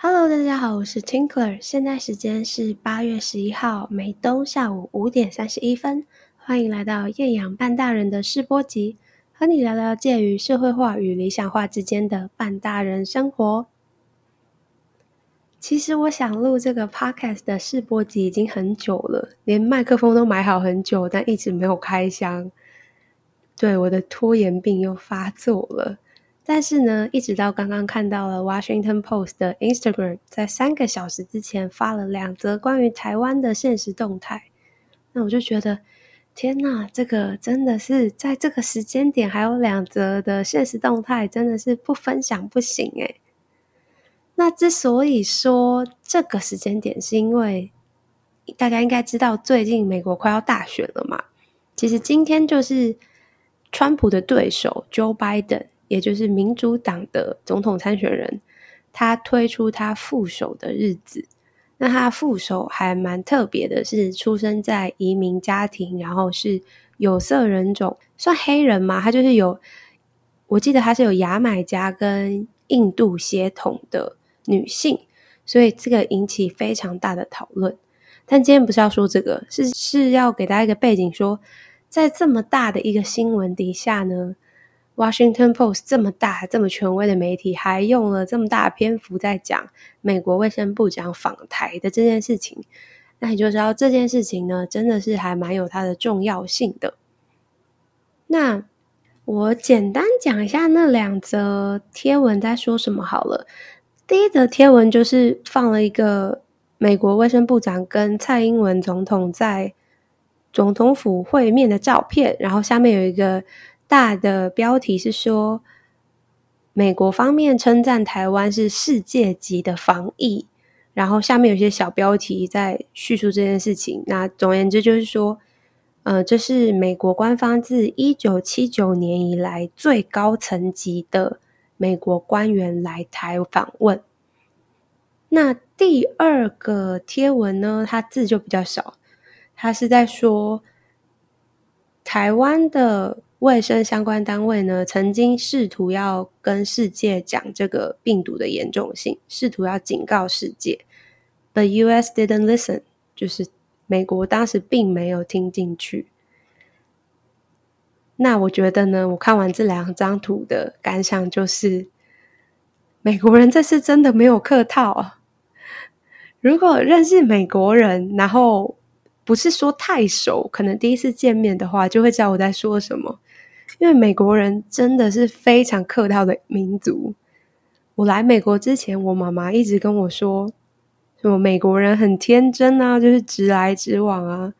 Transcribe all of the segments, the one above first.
Hello，大家好，我是 Tinkler，现在时间是八月十一号美东下午五点三十一分，欢迎来到艳阳半大人的试播集，和你聊聊介于社会化与理想化之间的半大人生活。其实我想录这个 Podcast 的试播集已经很久了，连麦克风都买好很久，但一直没有开箱。对，我的拖延病又发作了。但是呢，一直到刚刚看到了 Washington Post 的 Instagram 在三个小时之前发了两则关于台湾的现实动态，那我就觉得，天呐，这个真的是在这个时间点还有两则的现实动态，真的是不分享不行诶那之所以说这个时间点，是因为大家应该知道，最近美国快要大选了嘛。其实今天就是川普的对手 Joe Biden。也就是民主党的总统参选人，他推出他副手的日子。那他副手还蛮特别的，是出生在移民家庭，然后是有色人种，算黑人嘛？他就是有，我记得他是有牙买加跟印度血统的女性，所以这个引起非常大的讨论。但今天不是要说这个，是是要给大家一个背景，说在这么大的一个新闻底下呢。Washington Post 这么大、这么权威的媒体，还用了这么大篇幅在讲美国卫生部长访台的这件事情，那你就知道这件事情呢，真的是还蛮有它的重要性的。那我简单讲一下那两则贴文在说什么好了。第一则贴文就是放了一个美国卫生部长跟蔡英文总统在总统府会面的照片，然后下面有一个。大的标题是说，美国方面称赞台湾是世界级的防疫，然后下面有些小标题在叙述这件事情。那总而言之就是说，呃，这是美国官方自一九七九年以来最高层级的美国官员来台访问。那第二个贴文呢，它字就比较少，它是在说台湾的。卫生相关单位呢，曾经试图要跟世界讲这个病毒的严重性，试图要警告世界，but U.S. didn't listen，就是美国当时并没有听进去。那我觉得呢，我看完这两张图的感想就是，美国人这次真的没有客套啊！如果认识美国人，然后不是说太熟，可能第一次见面的话，就会知道我在说什么。因为美国人真的是非常客套的民族。我来美国之前，我妈妈一直跟我说，什么美国人很天真啊，就是直来直往啊。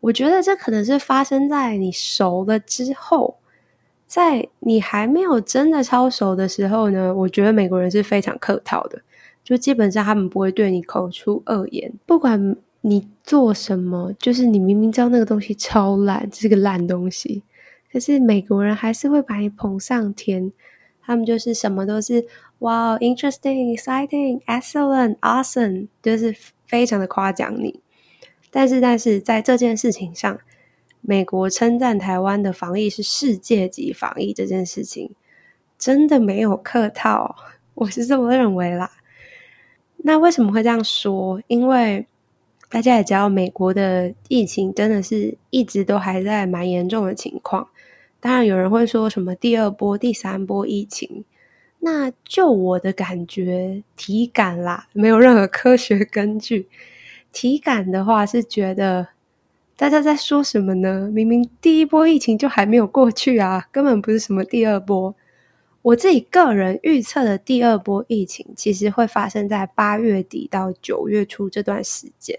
我觉得这可能是发生在你熟了之后，在你还没有真的超熟的时候呢。我觉得美国人是非常客套的，就基本上他们不会对你口出恶言，不管你做什么，就是你明明知道那个东西超烂，这是个烂东西。可是美国人还是会把你捧上天，他们就是什么都是哇，interesting, exciting, excellent, awesome，就是非常的夸奖你。但是，但是在这件事情上，美国称赞台湾的防疫是世界级防疫这件事情，真的没有客套，我是这么认为啦。那为什么会这样说？因为大家也知道，美国的疫情真的是一直都还在蛮严重的情况。当然，有人会说什么第二波、第三波疫情。那就我的感觉、体感啦，没有任何科学根据。体感的话是觉得大家在说什么呢？明明第一波疫情就还没有过去啊，根本不是什么第二波。我自己个人预测的第二波疫情，其实会发生在八月底到九月初这段时间，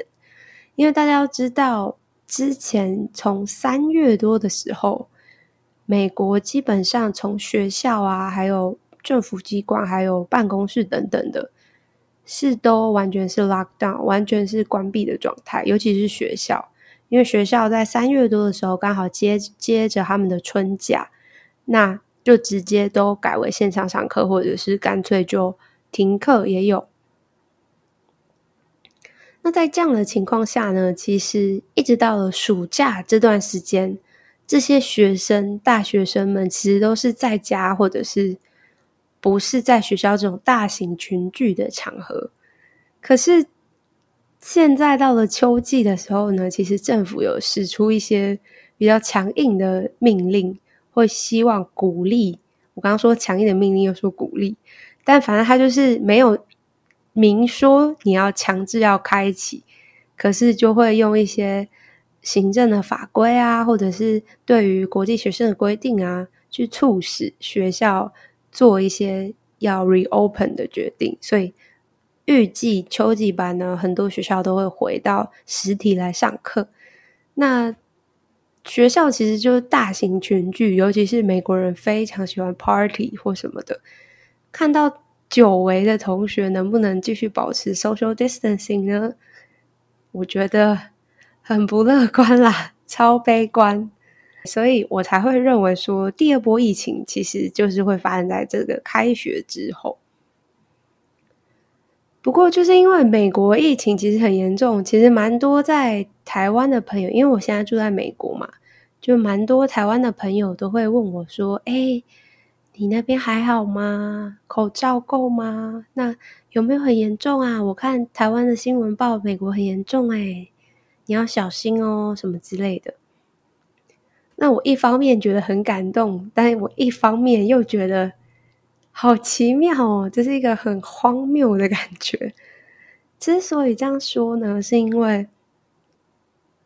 因为大家要知道，之前从三月多的时候。美国基本上从学校啊，还有政府机关，还有办公室等等的，是都完全是 lock down，完全是关闭的状态。尤其是学校，因为学校在三月多的时候刚好接接着他们的春假，那就直接都改为线上上课，或者是干脆就停课也有。那在这样的情况下呢，其实一直到了暑假这段时间。这些学生、大学生们其实都是在家，或者是不是在学校这种大型群聚的场合。可是现在到了秋季的时候呢，其实政府有使出一些比较强硬的命令，会希望鼓励。我刚刚说强硬的命令，又说鼓励，但反正他就是没有明说你要强制要开启，可是就会用一些行政的法规啊，或者是对于国际学生的规定啊，去促使学校做一些要 reopen 的决定。所以预计秋季班呢，很多学校都会回到实体来上课。那学校其实就是大型群聚，尤其是美国人非常喜欢 party 或什么的。看到久违的同学，能不能继续保持 social distancing 呢？我觉得很不乐观啦，超悲观。所以我才会认为说，第二波疫情其实就是会发生在这个开学之后。不过，就是因为美国疫情其实很严重，其实蛮多在台湾的朋友，因为我现在住在美国嘛，就蛮多台湾的朋友都会问我说：“哎，你那边还好吗？口罩够吗？那有没有很严重啊？我看台湾的新闻报美国很严重，哎，你要小心哦，什么之类的。”那我一方面觉得很感动，但我一方面又觉得。好奇妙哦，这是一个很荒谬的感觉。之所以这样说呢，是因为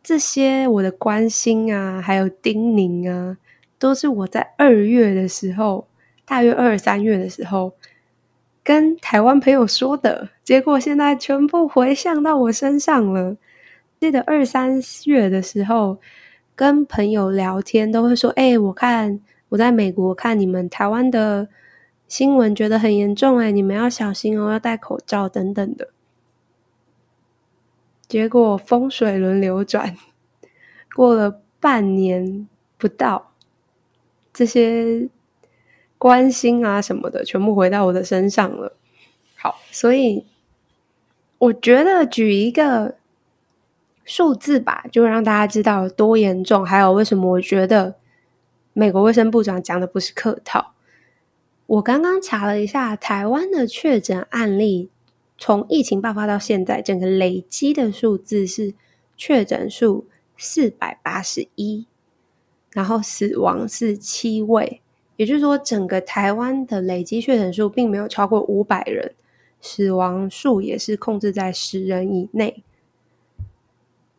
这些我的关心啊，还有叮咛啊，都是我在二月的时候，大约二三月的时候，跟台湾朋友说的。结果现在全部回向到我身上了。记得二三月的时候，跟朋友聊天都会说：“哎，我看我在美国看你们台湾的。”新闻觉得很严重哎，你们要小心哦，要戴口罩等等的。结果风水轮流转，过了半年不到，这些关心啊什么的，全部回到我的身上了。好，所以我觉得举一个数字吧，就让大家知道多严重，还有为什么我觉得美国卫生部长讲的不是客套。我刚刚查了一下，台湾的确诊案例从疫情爆发到现在，整个累积的数字是确诊数四百八十一，然后死亡是七位，也就是说，整个台湾的累积确诊数并没有超过五百人，死亡数也是控制在十人以内。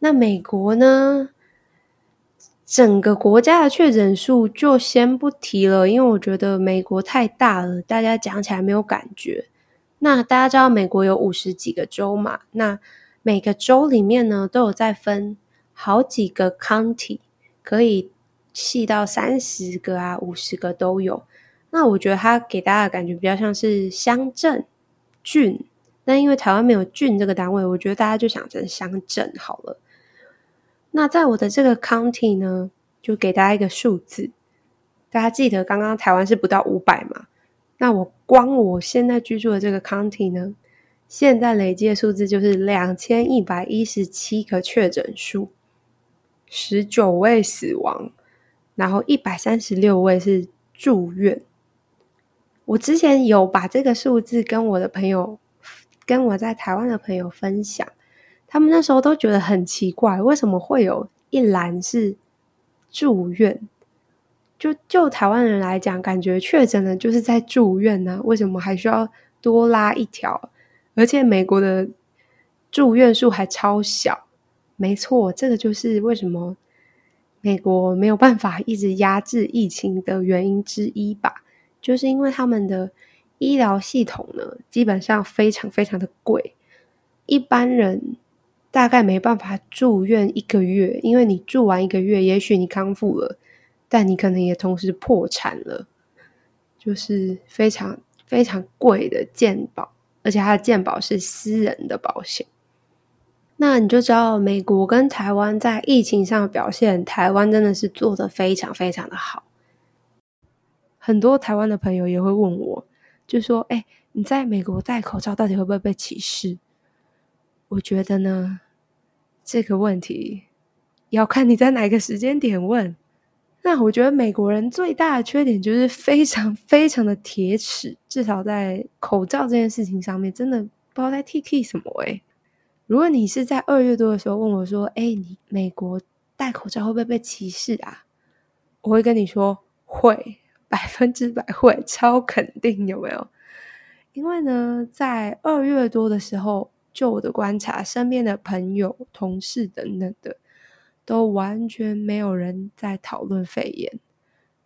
那美国呢？整个国家的确诊数就先不提了，因为我觉得美国太大了，大家讲起来没有感觉。那大家知道美国有五十几个州嘛？那每个州里面呢都有在分好几个 county，可以细到三十个啊、五十个都有。那我觉得它给大家的感觉比较像是乡镇、郡。那因为台湾没有郡这个单位，我觉得大家就想成乡镇好了。那在我的这个 county 呢，就给大家一个数字，大家记得刚刚台湾是不到五百嘛？那我光我现在居住的这个 county 呢，现在累计的数字就是两千一百一十七个确诊数，十九位死亡，然后一百三十六位是住院。我之前有把这个数字跟我的朋友，跟我在台湾的朋友分享。他们那时候都觉得很奇怪，为什么会有一栏是住院？就就台湾人来讲，感觉确诊的就是在住院呢，为什么还需要多拉一条？而且美国的住院数还超小。没错，这个就是为什么美国没有办法一直压制疫情的原因之一吧？就是因为他们的医疗系统呢，基本上非常非常的贵，一般人。大概没办法住院一个月，因为你住完一个月，也许你康复了，但你可能也同时破产了，就是非常非常贵的健保，而且它的健保是私人的保险。那你就知道美国跟台湾在疫情上的表现，台湾真的是做的非常非常的好。很多台湾的朋友也会问我，就说：“哎，你在美国戴口罩到底会不会被歧视？”我觉得呢，这个问题要看你在哪个时间点问。那我觉得美国人最大的缺点就是非常非常的铁齿，至少在口罩这件事情上面，真的不知道在 T K 什么诶。如果你是在二月多的时候问我说：“哎，你美国戴口罩会不会被歧视啊？”我会跟你说会，百分之百会，超肯定，有没有？因为呢，在二月多的时候，就我的观察，身边的朋友、同事等等的。都完全没有人在讨论肺炎。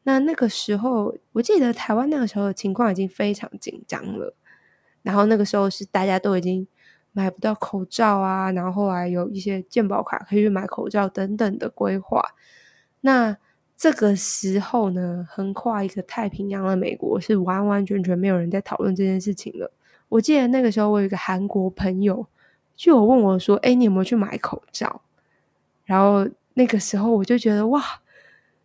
那那个时候，我记得台湾那个时候的情况已经非常紧张了。然后那个时候是大家都已经买不到口罩啊，然后后来有一些健保卡可以去买口罩等等的规划。那这个时候呢，横跨一个太平洋的美国是完完全全没有人在讨论这件事情了。我记得那个时候，我有一个韩国朋友就有问我说：“哎，你有没有去买口罩？”然后那个时候我就觉得哇，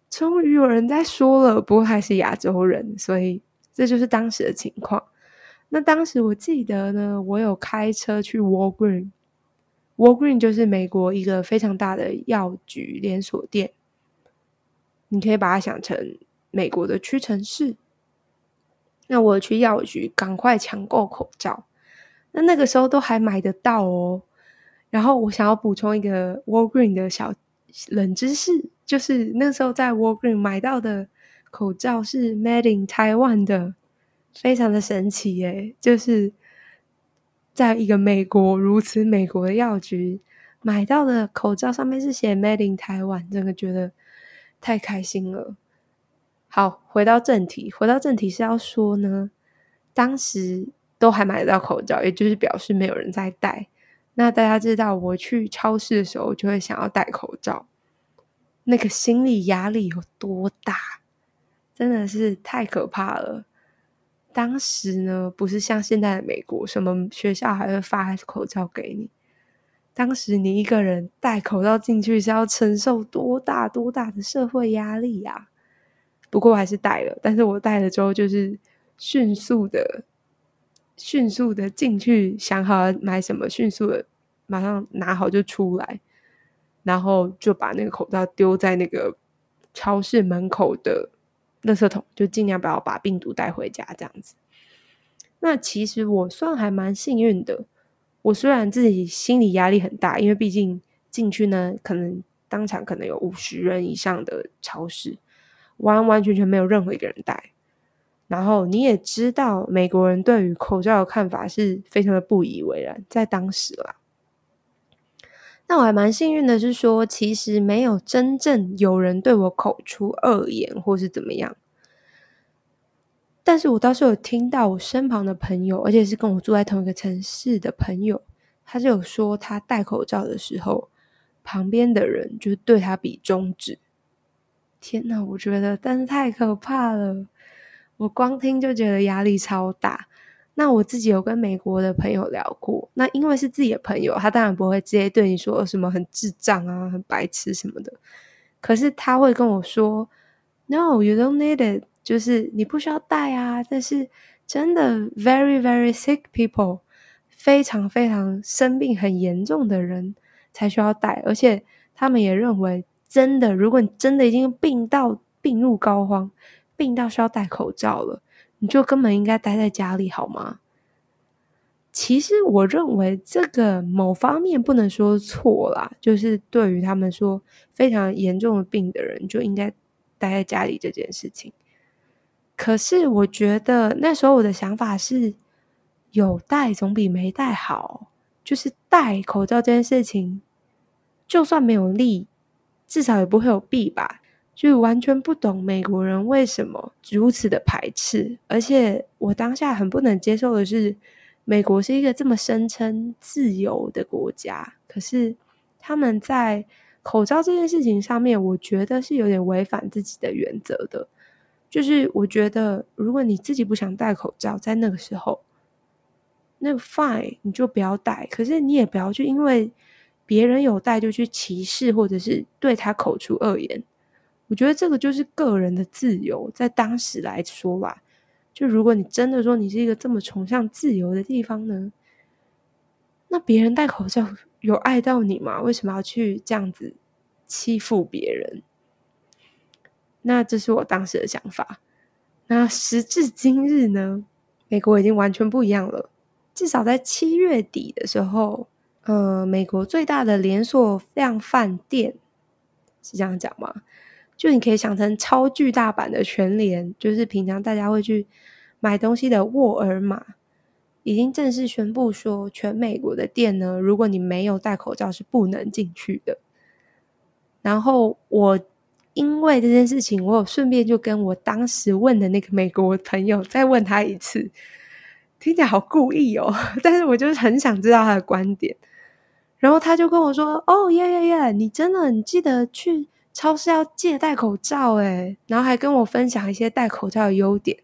终于有人在说了，不过还是亚洲人，所以这就是当时的情况。那当时我记得呢，我有开车去 Walgreen，Walgreen 就是美国一个非常大的药局连锁店，你可以把它想成美国的屈臣氏。那我去药局赶快抢购口罩，那那个时候都还买得到哦。然后我想要补充一个 Walgreen 的小冷知识，就是那时候在 Walgreen 买到的口罩是 Made in Taiwan 的，非常的神奇耶！就是在一个美国如此美国的药局买到的口罩，上面是写 Made in Taiwan，真的觉得太开心了。好，回到正题，回到正题是要说呢，当时都还买得到口罩，也就是表示没有人在戴。那大家知道，我去超市的时候就会想要戴口罩，那个心理压力有多大？真的是太可怕了。当时呢，不是像现在的美国，什么学校还会发口罩给你。当时你一个人戴口罩进去是要承受多大多大的社会压力呀？不过我还是戴了，但是我戴了之后就是迅速的。迅速的进去，想好买什么，迅速的马上拿好就出来，然后就把那个口罩丢在那个超市门口的垃圾桶，就尽量不要把病毒带回家这样子。那其实我算还蛮幸运的，我虽然自己心理压力很大，因为毕竟进去呢，可能当场可能有五十人以上的超市，完完全全没有任何一个人戴。然后你也知道，美国人对于口罩的看法是非常的不以为然，在当时啦。那我还蛮幸运的，是说其实没有真正有人对我口出恶言，或是怎么样。但是我倒是有听到我身旁的朋友，而且是跟我住在同一个城市的朋友，他就有说他戴口罩的时候，旁边的人就对他比中指。天呐，我觉得但是太可怕了。我光听就觉得压力超大。那我自己有跟美国的朋友聊过，那因为是自己的朋友，他当然不会直接对你说什么很智障啊、很白痴什么的。可是他会跟我说：“No, you don't need it。”就是你不需要带啊。但是真的，very very sick people，非常非常生病很严重的人才需要带。而且他们也认为，真的，如果你真的已经病到病入膏肓。病到需要戴口罩了，你就根本应该待在家里好吗？其实我认为这个某方面不能说错啦，就是对于他们说非常严重的病的人就应该待在家里这件事情。可是我觉得那时候我的想法是有戴总比没戴好，就是戴口罩这件事情，就算没有利，至少也不会有弊吧。就完全不懂美国人为什么如此的排斥，而且我当下很不能接受的是，美国是一个这么声称自由的国家，可是他们在口罩这件事情上面，我觉得是有点违反自己的原则的。就是我觉得，如果你自己不想戴口罩，在那个时候，那 fine，你就不要戴。可是你也不要去因为别人有戴就去歧视，或者是对他口出恶言。我觉得这个就是个人的自由，在当时来说吧，就如果你真的说你是一个这么崇尚自由的地方呢，那别人戴口罩有碍到你吗？为什么要去这样子欺负别人？那这是我当时的想法。那时至今日呢，美国已经完全不一样了。至少在七月底的时候，呃，美国最大的连锁量饭店是这样讲吗？就你可以想成超巨大版的全联，就是平常大家会去买东西的沃尔玛，已经正式宣布说，全美国的店呢，如果你没有戴口罩是不能进去的。然后我因为这件事情，我有顺便就跟我当时问的那个美国朋友再问他一次，听起来好故意哦，但是我就是很想知道他的观点。然后他就跟我说：“哦，耶耶耶，你真的你记得去。”超市要借戴口罩诶然后还跟我分享一些戴口罩的优点。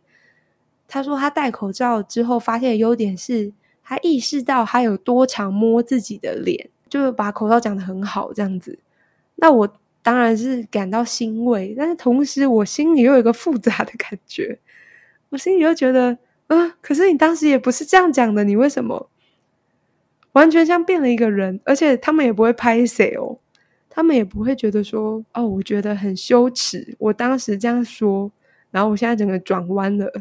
他说他戴口罩之后发现的优点是，他意识到他有多常摸自己的脸，就是把口罩讲的很好这样子。那我当然是感到欣慰，但是同时我心里又有一个复杂的感觉。我心里又觉得，啊，可是你当时也不是这样讲的，你为什么完全像变了一个人？而且他们也不会拍谁哦。他们也不会觉得说哦，我觉得很羞耻。我当时这样说，然后我现在整个转弯了。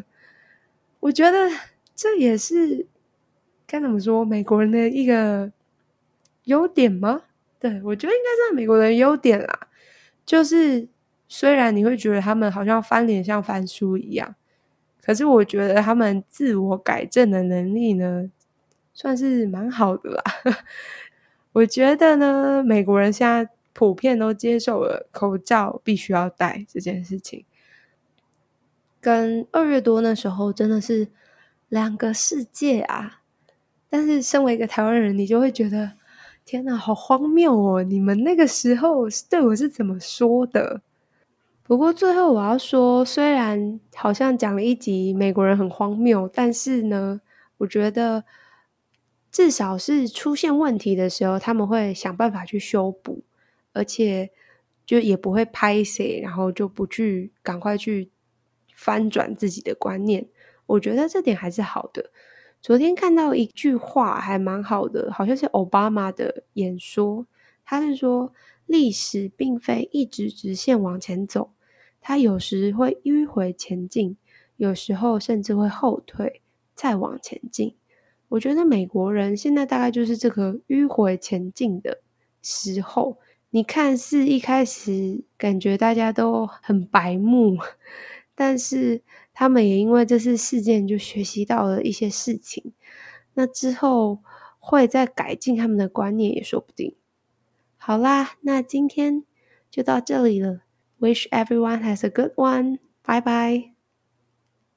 我觉得这也是该怎么说美国人的一个优点吗？对我觉得应该是美国人的优点啦。就是虽然你会觉得他们好像翻脸像翻书一样，可是我觉得他们自我改正的能力呢，算是蛮好的啦。我觉得呢，美国人现在。普遍都接受了口罩必须要戴这件事情，跟二月多那时候真的是两个世界啊！但是身为一个台湾人，你就会觉得天哪，好荒谬哦！你们那个时候对我是怎么说的？不过最后我要说，虽然好像讲了一集美国人很荒谬，但是呢，我觉得至少是出现问题的时候，他们会想办法去修补。而且就也不会拍谁，然后就不去赶快去翻转自己的观念。我觉得这点还是好的。昨天看到一句话还蛮好的，好像是奥巴马的演说，他是说历史并非一直直线往前走，它有时会迂回前进，有时候甚至会后退再往前进。我觉得美国人现在大概就是这个迂回前进的时候。你看似一开始感觉大家都很白目，但是他们也因为这次事件就学习到了一些事情，那之后会再改进他们的观念也说不定。好啦，那今天就到这里了。Wish everyone has a good one. Bye bye.